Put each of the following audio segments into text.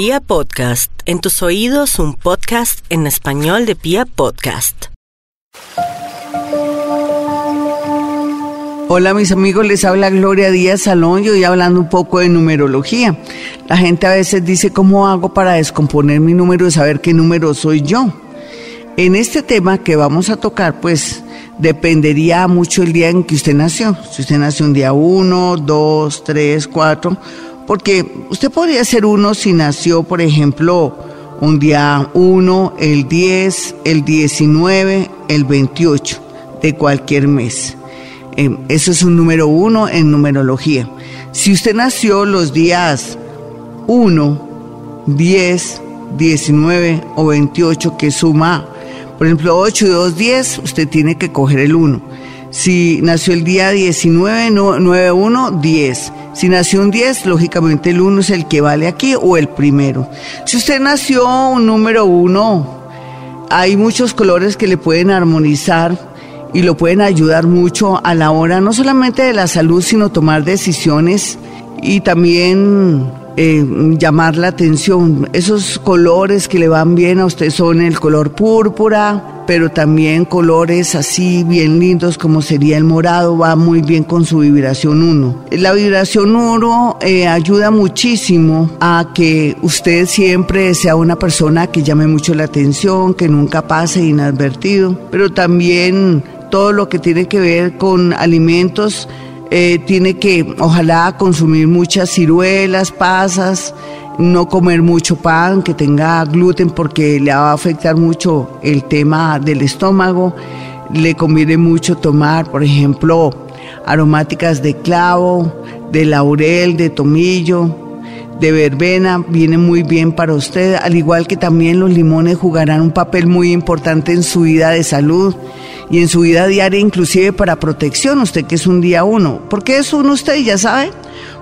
Pia Podcast, en tus oídos un podcast en español de Pia Podcast. Hola mis amigos, les habla Gloria Díaz Salón y hoy hablando un poco de numerología. La gente a veces dice, ¿cómo hago para descomponer mi número y saber qué número soy yo? En este tema que vamos a tocar, pues dependería mucho el día en que usted nació. Si usted nació un día 1, 2, 3, 4, porque usted podría ser uno si nació, por ejemplo, un día 1, el 10, el 19, el 28 de cualquier mes. Em, eso es un número 1 en numerología. Si usted nació los días 1, 10, 19 o 28 que suma por ejemplo, 8 y 2, 10, usted tiene que coger el 1. Si nació el día 19, 9, 1, 10. Si nació un 10, lógicamente el 1 es el que vale aquí o el primero. Si usted nació un número 1, hay muchos colores que le pueden armonizar y lo pueden ayudar mucho a la hora no solamente de la salud, sino tomar decisiones y también eh, llamar la atención. Esos colores que le van bien a usted son el color púrpura, pero también colores así bien lindos como sería el morado, va muy bien con su vibración 1. La vibración 1 eh, ayuda muchísimo a que usted siempre sea una persona que llame mucho la atención, que nunca pase inadvertido, pero también todo lo que tiene que ver con alimentos eh, tiene que, ojalá, consumir muchas ciruelas, pasas, no comer mucho pan que tenga gluten porque le va a afectar mucho el tema del estómago. Le conviene mucho tomar, por ejemplo, aromáticas de clavo, de laurel, de tomillo, de verbena, viene muy bien para usted, al igual que también los limones jugarán un papel muy importante en su vida de salud y en su vida diaria, inclusive para protección, usted que es un día uno. ¿Por qué es uno usted? Ya sabe,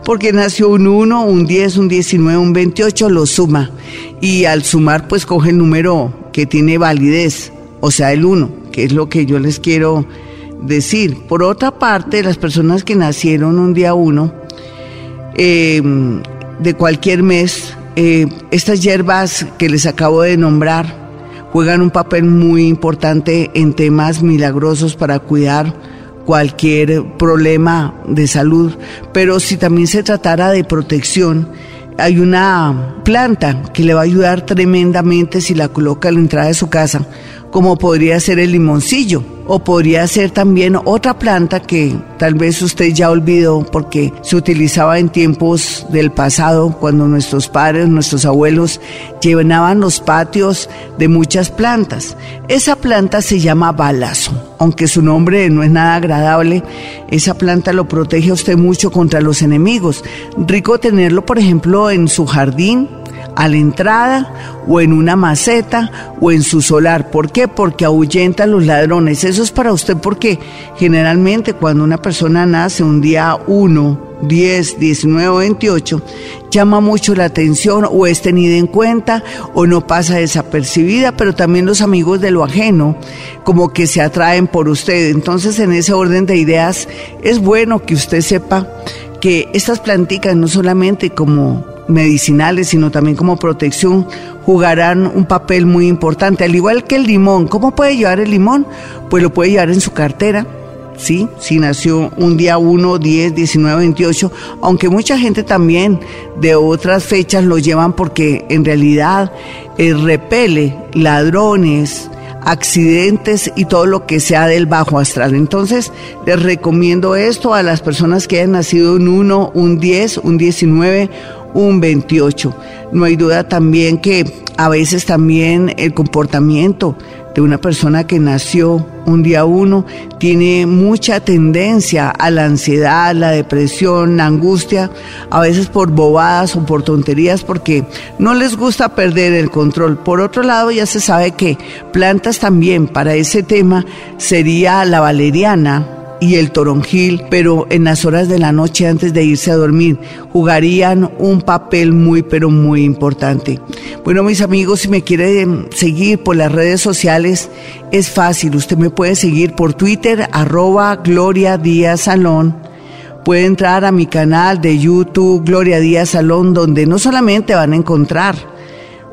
porque nació un 1, un 10, un 19, un 28, lo suma. Y al sumar, pues coge el número que tiene validez, o sea, el 1, que es lo que yo les quiero decir. Por otra parte, las personas que nacieron un día 1, em, de cualquier mes, eh, estas hierbas que les acabo de nombrar, juegan un papel muy importante en temas milagrosos para cuidar cualquier problema de salud, pero si también se tratara de protección, hay una planta que le va a ayudar tremendamente si la coloca a la entrada de su casa, como podría ser el limoncillo o podría ser también otra planta que tal vez usted ya olvidó porque se utilizaba en tiempos del pasado cuando nuestros padres, nuestros abuelos llenaban los patios de muchas plantas. Esa planta se llama balazo, aunque su nombre no es nada agradable, esa planta lo protege a usted mucho contra los enemigos. Rico tenerlo, por ejemplo, en su jardín a la entrada o en una maceta o en su solar. ¿Por qué? Porque ahuyenta a los ladrones. Eso es para usted porque generalmente cuando una persona nace un día 1, 10, 19 o 28, llama mucho la atención o es tenida en cuenta o no pasa desapercibida, pero también los amigos de lo ajeno como que se atraen por usted. Entonces en ese orden de ideas es bueno que usted sepa que estas planticas no solamente como medicinales, sino también como protección, jugarán un papel muy importante, al igual que el limón. ¿Cómo puede llevar el limón? Pues lo puede llevar en su cartera, ¿sí? Si nació un día 1, 10, 19, 28, aunque mucha gente también de otras fechas lo llevan porque en realidad eh, repele ladrones, accidentes y todo lo que sea del bajo astral. Entonces, les recomiendo esto a las personas que hayan nacido un 1, un 10, un 19, un 28. No hay duda también que a veces también el comportamiento de una persona que nació un día uno tiene mucha tendencia a la ansiedad, la depresión, la angustia, a veces por bobadas o por tonterías porque no les gusta perder el control. Por otro lado, ya se sabe que plantas también para ese tema sería la valeriana, y el toronjil, pero en las horas de la noche antes de irse a dormir, jugarían un papel muy, pero muy importante. Bueno, mis amigos, si me quieren seguir por las redes sociales, es fácil. Usted me puede seguir por Twitter, arroba Gloria Díaz Salón puede entrar a mi canal de YouTube Gloria Díaz Salón, donde no solamente van a encontrar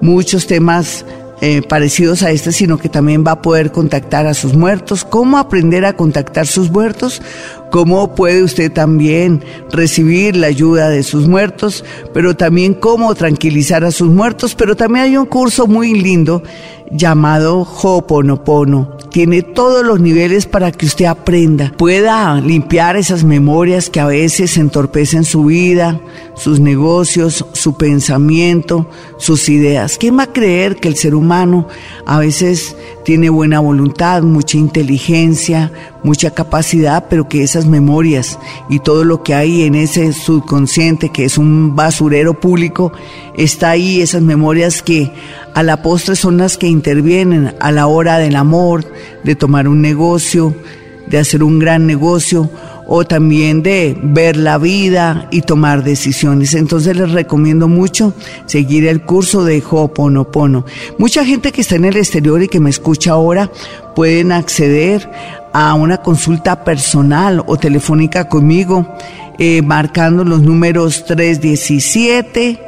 muchos temas eh, parecidos a este, sino que también va a poder contactar a sus muertos. ¿Cómo aprender a contactar sus muertos? ¿Cómo puede usted también recibir la ayuda de sus muertos? Pero también cómo tranquilizar a sus muertos. Pero también hay un curso muy lindo llamado Hoponopono. Tiene todos los niveles para que usted aprenda, pueda limpiar esas memorias que a veces entorpecen su vida, sus negocios, su pensamiento, sus ideas. ¿Quién va a creer que el ser humano a veces tiene buena voluntad, mucha inteligencia, mucha capacidad, pero que esas memorias y todo lo que hay en ese subconsciente, que es un basurero público, está ahí, esas memorias que a la postre son las que intervienen a la hora del amor, de tomar un negocio, de hacer un gran negocio o también de ver la vida y tomar decisiones. Entonces les recomiendo mucho seguir el curso de Ho'oponopono. Mucha gente que está en el exterior y que me escucha ahora pueden acceder a una consulta personal o telefónica conmigo eh, marcando los números 317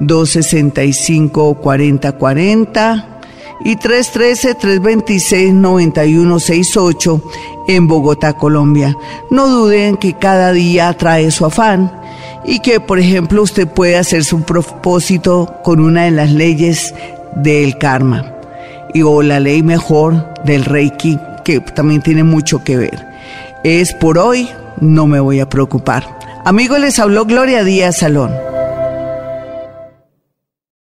265 4040 y 313-326-9168 en Bogotá, Colombia. No duden que cada día trae su afán y que, por ejemplo, usted puede hacer su propósito con una de las leyes del karma y o la ley mejor del Reiki, que también tiene mucho que ver. Es por hoy, no me voy a preocupar. Amigos, les habló Gloria Díaz Salón.